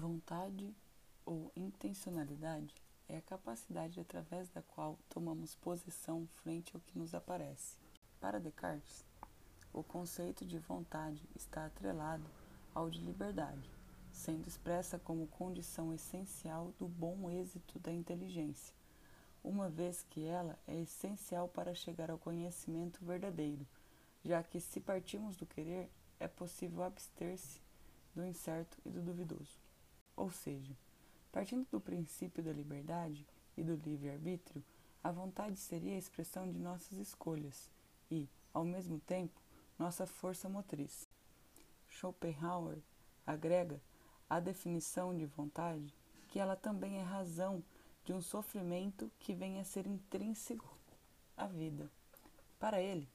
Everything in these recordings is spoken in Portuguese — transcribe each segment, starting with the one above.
Vontade ou intencionalidade é a capacidade através da qual tomamos posição frente ao que nos aparece. Para Descartes, o conceito de vontade está atrelado ao de liberdade, sendo expressa como condição essencial do bom êxito da inteligência, uma vez que ela é essencial para chegar ao conhecimento verdadeiro, já que se partimos do querer, é possível abster-se do incerto e do duvidoso. Ou seja, partindo do princípio da liberdade e do livre-arbítrio, a vontade seria a expressão de nossas escolhas e, ao mesmo tempo, nossa força motriz. Schopenhauer agrega à definição de vontade que ela também é razão de um sofrimento que vem a ser intrínseco à vida. Para ele,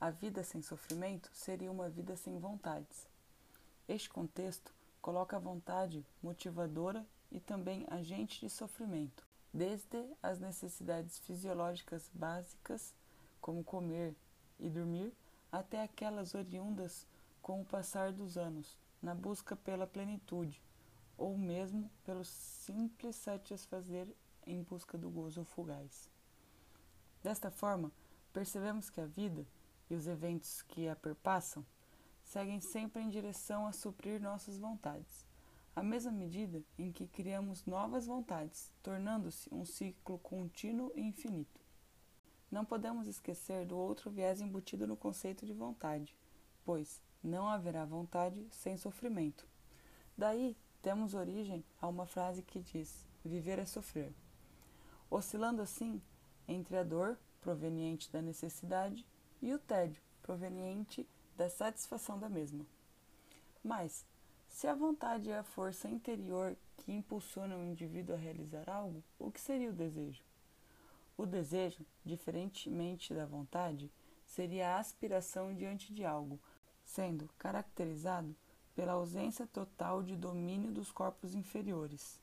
a vida sem sofrimento seria uma vida sem vontades. Este contexto coloca a vontade motivadora e também agente de sofrimento, desde as necessidades fisiológicas básicas, como comer e dormir, até aquelas oriundas com o passar dos anos, na busca pela plenitude, ou mesmo pelo simples satisfazer em busca do gozo fugaz. Desta forma, percebemos que a vida e os eventos que a perpassam seguem sempre em direção a suprir nossas vontades, à mesma medida em que criamos novas vontades, tornando-se um ciclo contínuo e infinito. Não podemos esquecer do outro viés embutido no conceito de vontade, pois não haverá vontade sem sofrimento. Daí temos origem a uma frase que diz: viver é sofrer. Oscilando assim entre a dor, proveniente da necessidade, e o tédio, proveniente da satisfação da mesma. Mas, se a vontade é a força interior que impulsiona o indivíduo a realizar algo, o que seria o desejo? O desejo, diferentemente da vontade, seria a aspiração diante de algo, sendo caracterizado pela ausência total de domínio dos corpos inferiores.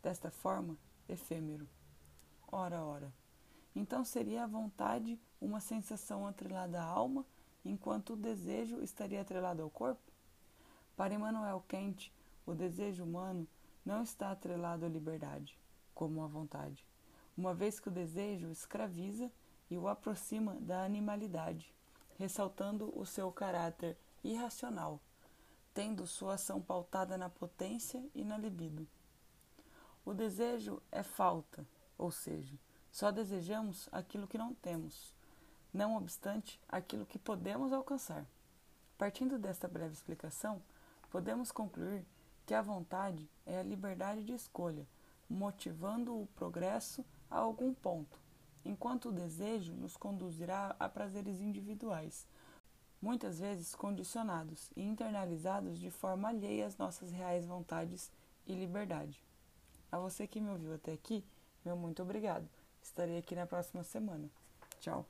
Desta forma, efêmero. Ora, ora. Então seria a vontade uma sensação atrelada à alma enquanto o desejo estaria atrelado ao corpo? Para Immanuel Kant, o desejo humano não está atrelado à liberdade, como à vontade, uma vez que o desejo escraviza e o aproxima da animalidade, ressaltando o seu caráter irracional, tendo sua ação pautada na potência e na libido. O desejo é falta, ou seja, só desejamos aquilo que não temos não obstante aquilo que podemos alcançar. Partindo desta breve explicação, podemos concluir que a vontade é a liberdade de escolha, motivando o progresso a algum ponto, enquanto o desejo nos conduzirá a prazeres individuais, muitas vezes condicionados e internalizados de forma alheia às nossas reais vontades e liberdade. A você que me ouviu até aqui, meu muito obrigado. Estarei aqui na próxima semana. Tchau.